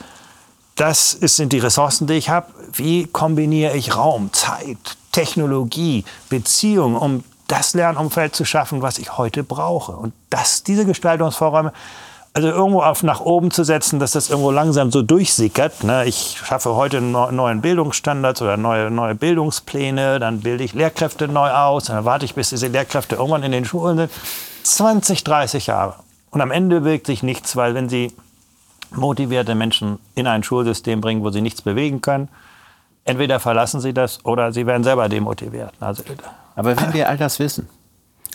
das sind die Ressourcen, die ich habe. Wie kombiniere ich Raum, Zeit, Technologie, Beziehung, um das Lernumfeld zu schaffen, was ich heute brauche? Und das, diese Gestaltungsvorräume, also irgendwo auf nach oben zu setzen, dass das irgendwo langsam so durchsickert. Ne? Ich schaffe heute neuen Bildungsstandards oder neue, neue Bildungspläne, dann bilde ich Lehrkräfte neu aus, dann warte ich, bis diese Lehrkräfte irgendwann in den Schulen sind. 20, 30 Jahre. Und am Ende bewegt sich nichts, weil wenn Sie motivierte Menschen in ein Schulsystem bringen, wo sie nichts bewegen können, entweder verlassen sie das oder sie werden selber demotiviert. Also, Aber wenn wir all das wissen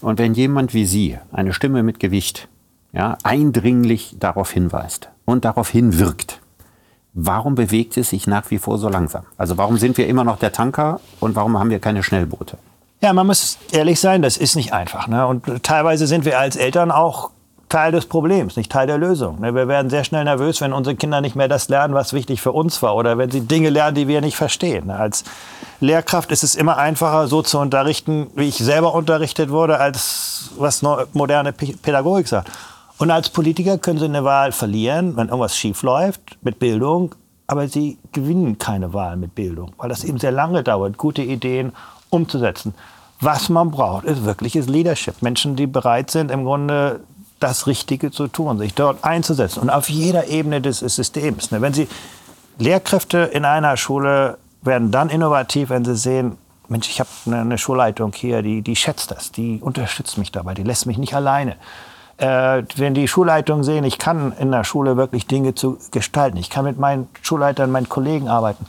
und wenn jemand wie Sie, eine Stimme mit Gewicht, ja, eindringlich darauf hinweist und darauf hinwirkt, warum bewegt es sich nach wie vor so langsam? Also warum sind wir immer noch der Tanker und warum haben wir keine Schnellboote? Ja, man muss ehrlich sein, das ist nicht einfach. Ne? Und teilweise sind wir als Eltern auch Teil des Problems, nicht Teil der Lösung. Ne? Wir werden sehr schnell nervös, wenn unsere Kinder nicht mehr das lernen, was wichtig für uns war, oder wenn sie Dinge lernen, die wir nicht verstehen. Ne? Als Lehrkraft ist es immer einfacher, so zu unterrichten, wie ich selber unterrichtet wurde, als was moderne Pädagogik sagt. Und als Politiker können sie eine Wahl verlieren, wenn irgendwas schief läuft mit Bildung, aber sie gewinnen keine Wahl mit Bildung, weil das eben sehr lange dauert, gute Ideen umzusetzen. Was man braucht, ist wirkliches Leadership. Menschen, die bereit sind, im Grunde das Richtige zu tun, sich dort einzusetzen und auf jeder Ebene des Systems. ne? Wenn Sie Lehrkräfte in einer Schule werden dann innovativ, wenn sie sehen, Mensch, ich habe eine, eine Schulleitung hier, die, die schätzt das, die unterstützt mich dabei, die lässt mich nicht alleine. Äh, wenn die Schulleitungen sehen, ich kann in der Schule wirklich Dinge zu gestalten, ich kann mit meinen Schulleitern, meinen Kollegen arbeiten,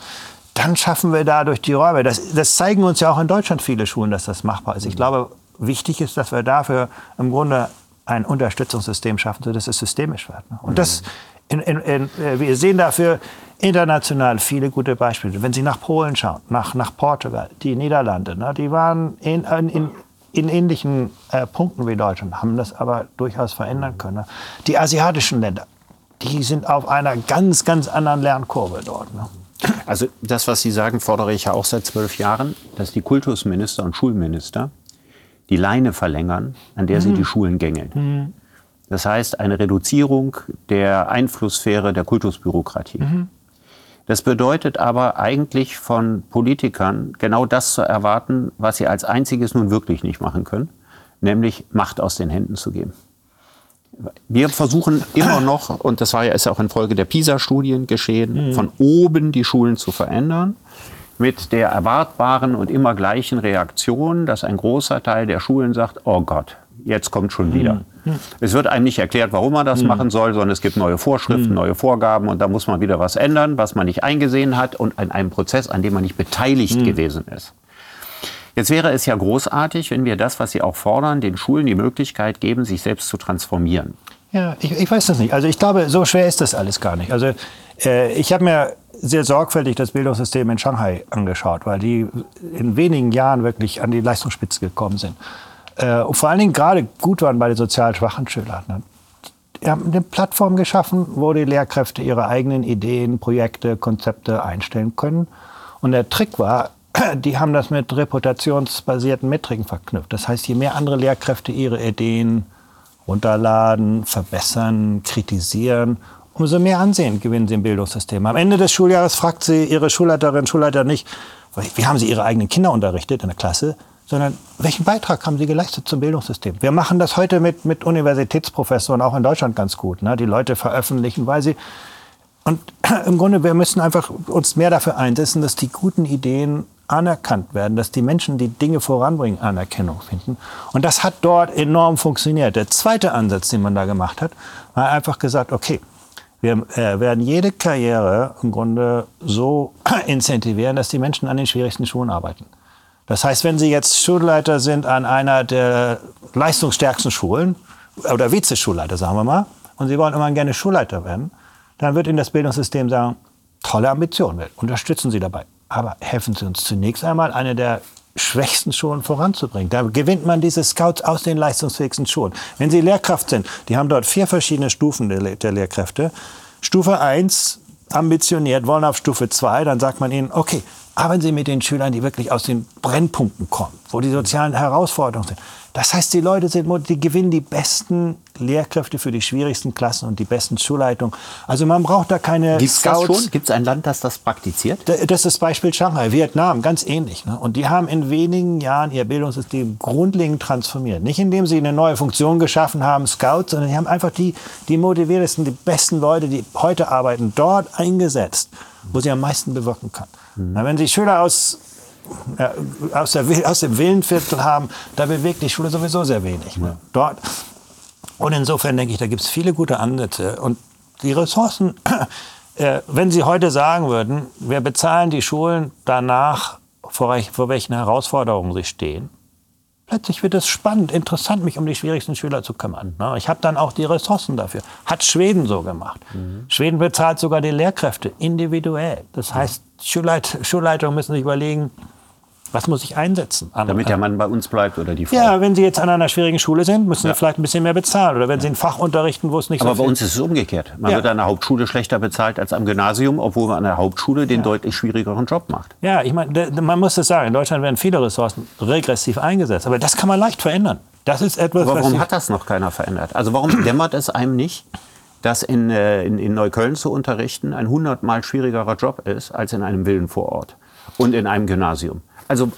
dann schaffen wir dadurch die Räume. Das, das zeigen uns ja auch in Deutschland viele Schulen, dass das machbar ist. Ich glaube, wichtig ist, dass wir dafür im Grunde ein Unterstützungssystem schaffen, sodass es systemisch wird. ne? Und das, in, in, in, äh, wir sehen dafür international viele gute Beispiele. Wenn Sie nach Polen schauen, nach, nach Portugal, die Niederlande, ne, die waren in, in, in ähnlichen äh, Punkten wie Deutschland, haben das aber durchaus verändern können. ne? Die asiatischen Länder, die sind auf einer ganz, ganz anderen Lernkurve dort. Ne? Also das, was Sie sagen, fordere ich ja auch seit zwölf Jahren, dass die Kultusminister und Schulminister die Leine verlängern, an der sie die Schulen gängeln. Das heißt, eine Reduzierung der Einflusssphäre der Kultusbürokratie. Das bedeutet aber eigentlich von Politikern genau das zu erwarten, was sie als einziges nun wirklich nicht machen können, nämlich Macht aus den Händen zu geben. Wir versuchen immer noch, und das war ja ist ja auch infolge der PISA-Studien geschehen, von oben die Schulen zu verändern, mit der erwartbaren und immer gleichen Reaktion, dass ein großer Teil der Schulen sagt, oh Gott, jetzt kommt schon wieder. Es wird einem nicht erklärt, warum man das machen soll, sondern es gibt neue Vorschriften, neue Vorgaben und da muss man wieder was ändern, was man nicht eingesehen hat und in einem Prozess, an dem man nicht beteiligt gewesen ist. Jetzt wäre es ja großartig, wenn wir das, was Sie auch fordern, den Schulen die Möglichkeit geben, sich selbst zu transformieren. Ja, ich, ich weiß das nicht. Also ich glaube, so schwer ist das alles gar nicht. Also äh, ich habe mir sehr sorgfältig das Bildungssystem in Shanghai angeschaut, weil die in wenigen Jahren wirklich an die Leistungsspitze gekommen sind. Äh, und vor allen Dingen gerade gut waren bei den sozial schwachen Schülern. Ne? Die haben eine Plattform geschaffen, wo die Lehrkräfte ihre eigenen Ideen, Projekte, Konzepte einstellen können. Und der Trick war, [clears throat] die haben das mit reputationsbasierten Metriken verknüpft. Das heißt, je mehr andere Lehrkräfte ihre Ideen runterladen, verbessern, kritisieren, umso mehr Ansehen gewinnen sie im Bildungssystem. Am Ende des Schuljahres fragt sie ihre Schulleiterin, Schulleiter nicht, wie haben sie ihre eigenen Kinder unterrichtet in der Klasse, sondern welchen Beitrag haben sie geleistet zum Bildungssystem? Wir machen das heute mit, mit Universitätsprofessoren auch in Deutschland ganz gut. Ne? Die Leute veröffentlichen, weil sie und [clears throat] im Grunde, wir müssen einfach uns mehr dafür einsetzen, dass die guten Ideen anerkannt werden, dass die Menschen, die Dinge voranbringen, Anerkennung finden. Und das hat dort enorm funktioniert. Der zweite Ansatz, den man da gemacht hat, war einfach gesagt, okay, wir äh, werden jede Karriere im Grunde so [clears throat] incentivieren, dass die Menschen an den schwierigsten Schulen arbeiten. Das heißt, wenn Sie jetzt Schulleiter sind an einer der leistungsstärksten Schulen oder Vizeschulleiter, sagen wir mal, und Sie wollen immer gerne Schulleiter werden, dann wird Ihnen das Bildungssystem sagen, tolle Ambition, unterstützen Sie dabei. Aber helfen Sie uns zunächst einmal, eine der schwächsten Schulen voranzubringen. Da gewinnt man diese Scouts aus den leistungsfähigsten Schulen. Wenn Sie Lehrkraft sind, die haben dort vier verschiedene Stufen der, Le- der Lehrkräfte. Stufe 1, ambitioniert, wollen auf Stufe 2, dann sagt man ihnen, okay, arbeiten Sie mit den Schülern, die wirklich aus den Brennpunkten kommen, wo die sozialen Herausforderungen sind. Das heißt, die Leute sind, die gewinnen die besten Lehrkräfte für die schwierigsten Klassen und die besten Schulleitungen. Also man braucht da keine Gibt es das Scouts. schon? Gibt es ein Land, das das praktiziert? Da- Das ist das Beispiel Shanghai, Vietnam, ganz ähnlich. Ne? Und die haben in wenigen Jahren ihr Bildungssystem grundlegend transformiert. Nicht indem sie eine neue Funktion geschaffen haben, Scouts, sondern die haben einfach die, die motiviertesten, die besten Leute, die heute arbeiten, dort eingesetzt, wo sie am meisten bewirken kann. Na, wenn sie Schüler aus, ja, aus, der, aus dem Villenviertel haben, da bewegt die Schule sowieso sehr wenig. Ne? Dort und insofern denke ich, da gibt es viele gute Ansätze. Und die Ressourcen, äh, wenn Sie heute sagen würden, wir bezahlen die Schulen danach, vor, vor welchen Herausforderungen sie stehen, plötzlich wird es spannend, interessant, mich um die schwierigsten Schüler zu kümmern. ne? Ich habe dann auch die Ressourcen dafür. Hat Schweden so gemacht. Schweden bezahlt sogar die Lehrkräfte individuell. Das heißt, Schulleit Schulleitungen müssen sich überlegen, was muss ich einsetzen? An- Damit der Mann bei uns bleibt oder die Frau. ja, wenn Sie jetzt an einer schwierigen Schule sind, müssen Sie vielleicht ein bisschen mehr bezahlen. Oder wenn Sie ein Fach unterrichten, wo es nicht Aber so bei uns ist es umgekehrt. Man Ja. wird an der Hauptschule schlechter bezahlt als am Gymnasium, obwohl man an der Hauptschule den deutlich schwierigeren Job macht. Ja, ich meine, man muss das sagen, in Deutschland werden viele Ressourcen regressiv eingesetzt. Aber das kann man leicht verändern. Das ist etwas, Aber warum hat das noch keiner verändert? Also warum [clears throat] dämmert es einem nicht, dass in, äh, in, in Neukölln zu unterrichten ein hundertmal schwierigerer Job ist als in einem Villenvorort und in einem Gymnasium? Also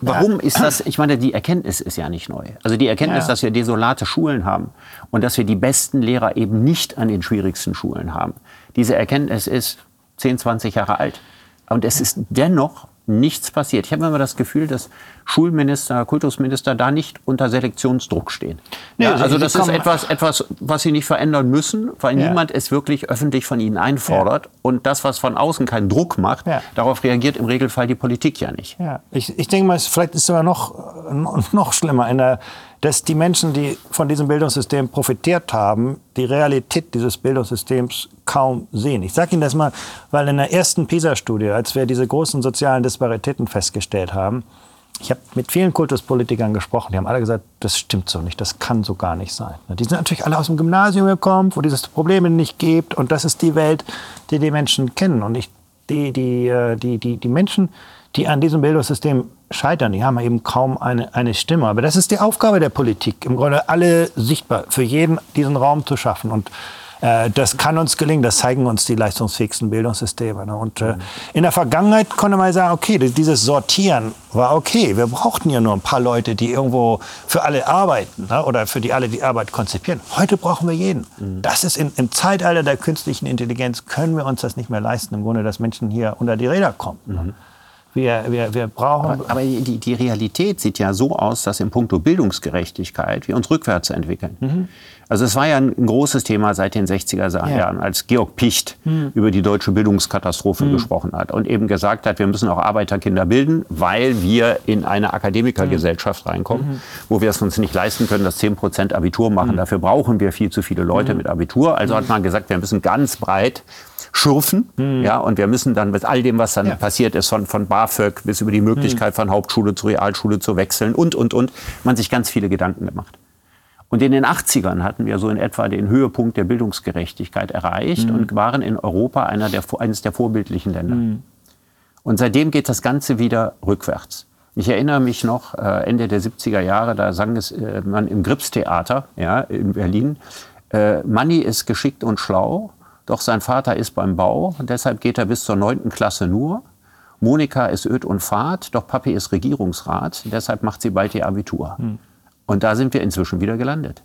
warum ist das, ich meine, die Erkenntnis ist ja nicht neu. Also die Erkenntnis, Ja. dass wir desolate Schulen haben und dass wir die besten Lehrer eben nicht an den schwierigsten Schulen haben. Diese Erkenntnis ist 10, 20 Jahre alt. Und es ist dennoch nichts passiert. Ich habe immer das Gefühl, dass Schulminister, Kultusminister da nicht unter Selektionsdruck stehen. Ja, also das ist etwas, etwas, was Sie nicht verändern müssen, weil Ja. niemand es wirklich öffentlich von Ihnen einfordert. Und das, was von außen keinen Druck macht, Ja. darauf reagiert im Regelfall die Politik ja nicht. Ja, ich, ich denke mal, vielleicht ist es sogar noch, noch- noch schlimmer, in der, dass die Menschen, die von diesem Bildungssystem profitiert haben, die Realität dieses Bildungssystems kaum sehen. Ich sage Ihnen das mal, weil in der ersten PISA-Studie, als wir diese großen sozialen Disparitäten festgestellt haben, ich habe mit vielen Kultuspolitikern gesprochen, die haben alle gesagt, das stimmt so nicht, das kann so gar nicht sein. Die sind natürlich alle aus dem Gymnasium gekommen, wo dieses Problem nicht gibt und das ist die Welt, die die Menschen kennen. Und ich, die, die, äh, die, die, die Menschen, die an diesem Bildungssystem scheitern, die haben eben kaum eine, eine Stimme. Aber das ist die Aufgabe der Politik, im Grunde alle sichtbar, für jeden diesen Raum zu schaffen. Und äh, das kann uns gelingen, das zeigen uns die leistungsfähigsten Bildungssysteme. Ne? Und äh, in der Vergangenheit konnte man sagen, okay, dieses Sortieren war okay. Wir brauchten ja nur ein paar Leute, die irgendwo für alle arbeiten ne? oder für die alle die Arbeit konzipieren. Heute brauchen wir jeden. Das ist in, im Zeitalter der künstlichen Intelligenz können wir uns das nicht mehr leisten, im Grunde, dass Menschen hier unter die Räder kommen. Ne? Wir, wir, wir brauchen Aber die, die Realität sieht ja so aus, dass in puncto Bildungsgerechtigkeit wir uns rückwärts entwickeln. Also es war ja ein großes Thema seit den 60er Jahren, als Georg Picht über die deutsche Bildungskatastrophe gesprochen hat und eben gesagt hat, wir müssen auch Arbeiterkinder bilden, weil wir in eine Akademikergesellschaft reinkommen, wo wir es uns nicht leisten können, dass 10 Prozent Abitur machen. Dafür brauchen wir viel zu viele Leute mit Abitur. Also hat man gesagt, wir müssen ganz breit schürfen. Ja, und wir müssen dann mit all dem, was dann Ja. passiert ist, von, von BAföG bis über die Möglichkeit von Hauptschule zu Realschule zu wechseln und, und, und, man sich ganz viele Gedanken gemacht. Und in den 80ern hatten wir so in etwa den Höhepunkt der Bildungsgerechtigkeit erreicht und waren in Europa einer der, eines der vorbildlichen Länder. Und seitdem geht das Ganze wieder rückwärts. Ich erinnere mich noch, äh, Ende der 70er Jahre, da sang es äh, man im Gripstheater ja, in Berlin, äh, Manni ist geschickt und schlau, doch sein Vater ist beim Bau und deshalb geht er bis zur 9. Klasse nur. Monika ist öd und fad, doch Papi ist Regierungsrat, deshalb macht sie bald ihr Abitur. Und da sind wir inzwischen wieder gelandet.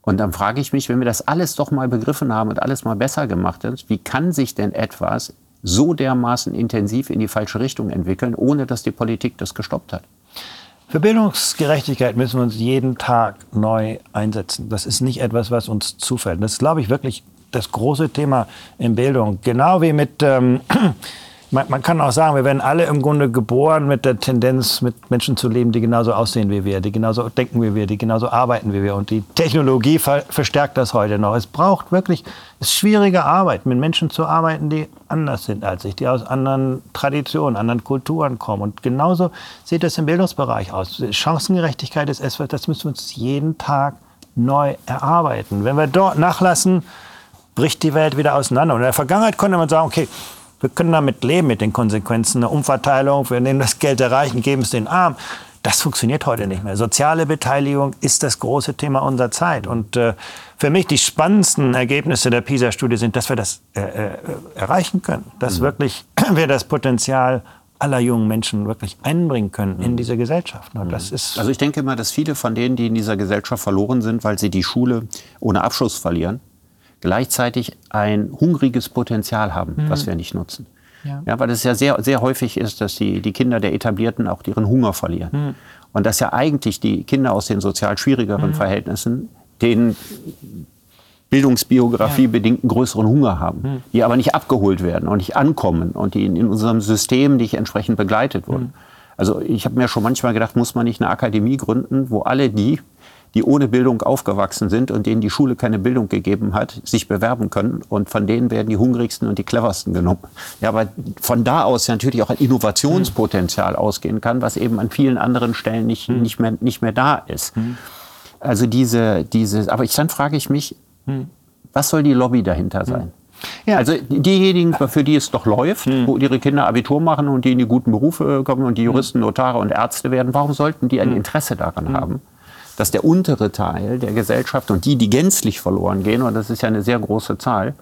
Und dann frage ich mich, wenn wir das alles doch mal begriffen haben und alles mal besser gemacht ist, wie kann sich denn etwas so dermaßen intensiv in die falsche Richtung entwickeln, ohne dass die Politik das gestoppt hat? Für Bildungsgerechtigkeit müssen wir uns jeden Tag neu einsetzen. Das ist nicht etwas, was uns zufällt. Das ist, glaube ich, wirklich das große Thema in Bildung. Genau wie mit, ähm, [clears throat] man, man kann auch sagen, wir werden alle im Grunde geboren mit der Tendenz, mit Menschen zu leben, die genauso aussehen wie wir, die genauso denken wie wir, die genauso arbeiten wie wir. Und die Technologie ver verstärkt das heute noch. Es braucht wirklich, es ist schwierige Arbeit, mit Menschen zu arbeiten, die anders sind als ich, die aus anderen Traditionen, anderen Kulturen kommen. Und genauso sieht es im Bildungsbereich aus. Chancengerechtigkeit ist etwas, das müssen wir uns jeden Tag neu erarbeiten. Wenn wir dort nachlassen, bricht die Welt wieder auseinander. Und in der Vergangenheit konnte man sagen, okay, wir können damit leben, mit den Konsequenzen der Umverteilung, wir nehmen das Geld der Reichen, geben es den Armen. Das funktioniert heute nicht mehr. Soziale Beteiligung ist das große Thema unserer Zeit. Und äh, für mich die spannendsten Ergebnisse der PISA-Studie sind, dass wir das äh, äh, erreichen können. Dass wirklich [clears throat] wir das Potenzial aller jungen Menschen wirklich einbringen können in diese Gesellschaft. Und das ist Also ich denke mal, dass viele von denen, die in dieser Gesellschaft verloren sind, weil sie die Schule ohne Abschluss verlieren, gleichzeitig ein hungriges Potenzial haben, was wir nicht nutzen. Ja. Ja. weil es ja sehr, sehr häufig ist, dass die, die Kinder der Etablierten auch ihren Hunger verlieren. Und dass ja eigentlich die Kinder aus den sozial schwierigeren Verhältnissen den Bildungsbiografie bedingt einen größeren Hunger haben, die aber nicht abgeholt werden und nicht ankommen und die in, in unserem System nicht entsprechend begleitet wurden. Also ich habe mir schon manchmal gedacht, muss man nicht eine Akademie gründen, wo alle die, die ohne Bildung aufgewachsen sind und denen die Schule keine Bildung gegeben hat, sich bewerben können. Und von denen werden die hungrigsten und die cleversten genommen. Ja, aber von da aus ja natürlich auch ein Innovationspotenzial ausgehen kann, was eben an vielen anderen Stellen nicht, nicht, mehr, nicht mehr da ist. Also diese, diese, aber ich, dann frage ich mich, was soll die Lobby dahinter sein? Ja. Also diejenigen, für die es doch läuft, wo ihre Kinder Abitur machen und die in die guten Berufe kommen und die Juristen, Notare und Ärzte werden, warum sollten die ein Interesse daran haben, dass der untere Teil der Gesellschaft und die, die gänzlich verloren gehen, und das ist ja eine sehr große Zahl,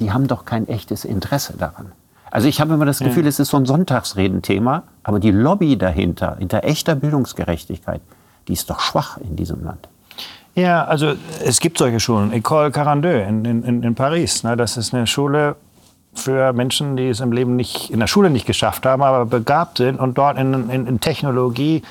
die haben doch kein echtes Interesse daran. Also ich habe immer das Gefühl, es ist so ein Sonntagsredenthema, aber die Lobby dahinter, hinter echter Bildungsgerechtigkeit, die ist doch schwach in diesem Land. Ja, also es gibt solche Schulen. École 42 in, in, in Paris. Ne? Das ist eine Schule für Menschen, die es im Leben nicht in der Schule nicht geschafft haben, aber begabt sind und dort in, in Technologie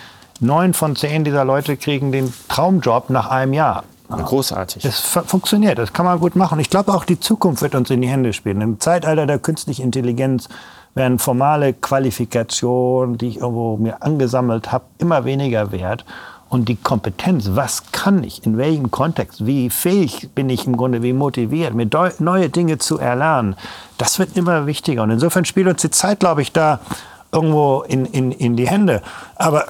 neun von zehn dieser Leute kriegen den Traumjob nach einem Jahr. Großartig. Das fu- funktioniert, das kann man gut machen. Ich glaube auch, die Zukunft wird uns in die Hände spielen. Im Zeitalter der künstlichen Intelligenz werden formale Qualifikationen, die ich irgendwo mir angesammelt habe, immer weniger wert. Und die Kompetenz, was kann ich, in welchem Kontext, wie fähig bin ich im Grunde, wie motiviert, mir neue Dinge zu erlernen, das wird immer wichtiger. Und insofern spielt uns die Zeit, glaube ich, da irgendwo in, in, in die Hände. Aber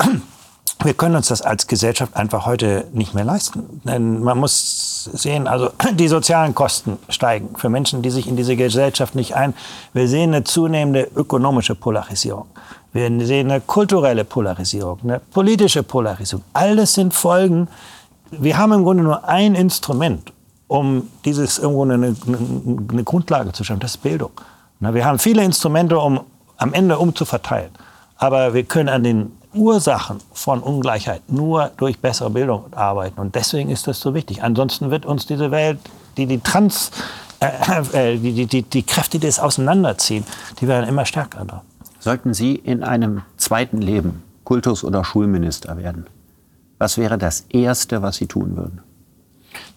wir können uns das als Gesellschaft einfach heute nicht mehr leisten. Denn man muss sehen, also [clears throat] die sozialen Kosten steigen für Menschen, die sich in diese Gesellschaft nicht ein. Wir sehen eine zunehmende ökonomische Polarisierung. Wir sehen eine kulturelle Polarisierung, eine politische Polarisierung. All das sind Folgen. Wir haben im Grunde nur ein Instrument, um dieses irgendwo eine, eine, Grundlage zu schaffen. Das ist Bildung. Wir haben viele Instrumente, um am Ende umzuverteilen. Aber wir können an den Ursachen von Ungleichheit nur durch bessere Bildung arbeiten. Und deswegen ist das so wichtig. Ansonsten wird uns diese Welt, die die Trans, äh, äh, die, die, die, die Kräfte, die das auseinanderziehen, die werden immer stärker. Da. Sollten Sie in einem zweiten Leben Kultus- oder Schulminister werden, was wäre das Erste, was Sie tun würden?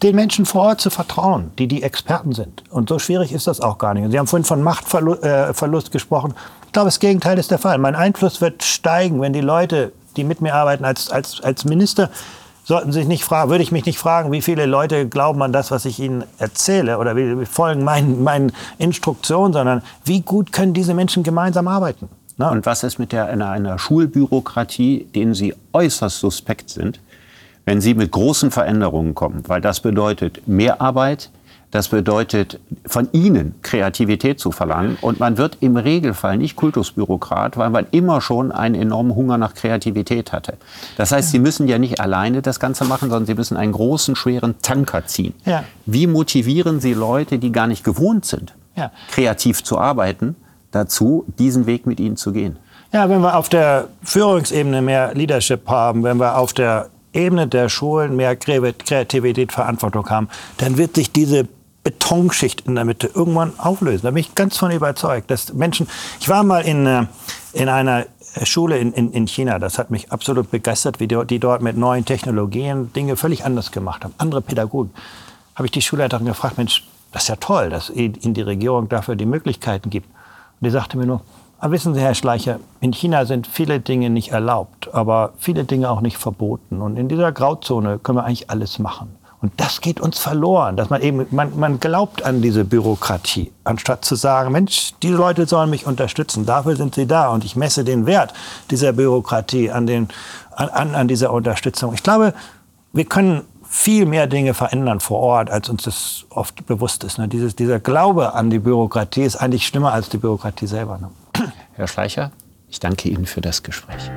Den Menschen vor Ort zu vertrauen, die die Experten sind. Und so schwierig ist das auch gar nicht. Und Sie haben vorhin von Machtverlust äh, gesprochen. Ich glaube, das Gegenteil ist der Fall. Mein Einfluss wird steigen, wenn die Leute, die mit mir arbeiten als, als, als Minister, sollten sich nicht fragen, würde ich mich nicht fragen, wie viele Leute glauben an das, was ich ihnen erzähle oder wie, folgen meinen, meinen Instruktionen, sondern wie gut können diese Menschen gemeinsam arbeiten. Na, Und was ist mit der, einer, einer Schulbürokratie, denen Sie äußerst suspekt sind, wenn Sie mit großen Veränderungen kommen? Weil das bedeutet mehr Arbeit, das bedeutet von Ihnen Kreativität zu verlangen. Und man wird im Regelfall nicht Kultusbürokrat, weil man immer schon einen enormen Hunger nach Kreativität hatte. Das heißt, Sie müssen ja nicht alleine das Ganze machen, sondern Sie müssen einen großen, schweren Tanker ziehen. Ja. Wie motivieren Sie Leute, die gar nicht gewohnt sind, Ja. kreativ zu arbeiten, dazu, diesen Weg mit Ihnen zu gehen? Ja, wenn wir auf der Führungsebene mehr Leadership haben, wenn wir auf der Ebene der Schulen mehr Kreativität, Verantwortung haben, dann wird sich diese Betonschicht in der Mitte irgendwann auflösen. Da bin ich ganz von überzeugt, dass Menschen. Ich war mal in, äh, in einer Schule in, in, in China. Das hat mich absolut begeistert, wie die, die dort mit neuen Technologien Dinge völlig anders gemacht haben. Andere Pädagogen. Habe ich die Schulleiterin gefragt, Mensch, das ist ja toll, dass Ihnen die Regierung dafür die Möglichkeiten gibt. Und die sagte mir nur, aber wissen Sie, Herr Schleicher, in China sind viele Dinge nicht erlaubt, aber viele Dinge auch nicht verboten. Und in dieser Grauzone können wir eigentlich alles machen. Und das geht uns verloren, dass man eben, man, man glaubt an diese Bürokratie, anstatt zu sagen, Mensch, diese Leute sollen mich unterstützen, dafür sind sie da und ich messe den Wert dieser Bürokratie an, den, an, an, an dieser Unterstützung. Ich glaube, wir können viel mehr Dinge verändern vor Ort, als uns das oft bewusst ist. Ne? Dieses, dieser Glaube an die Bürokratie ist eigentlich schlimmer als die Bürokratie selber. Ne? Herr Schleicher, ich danke Ihnen für das Gespräch.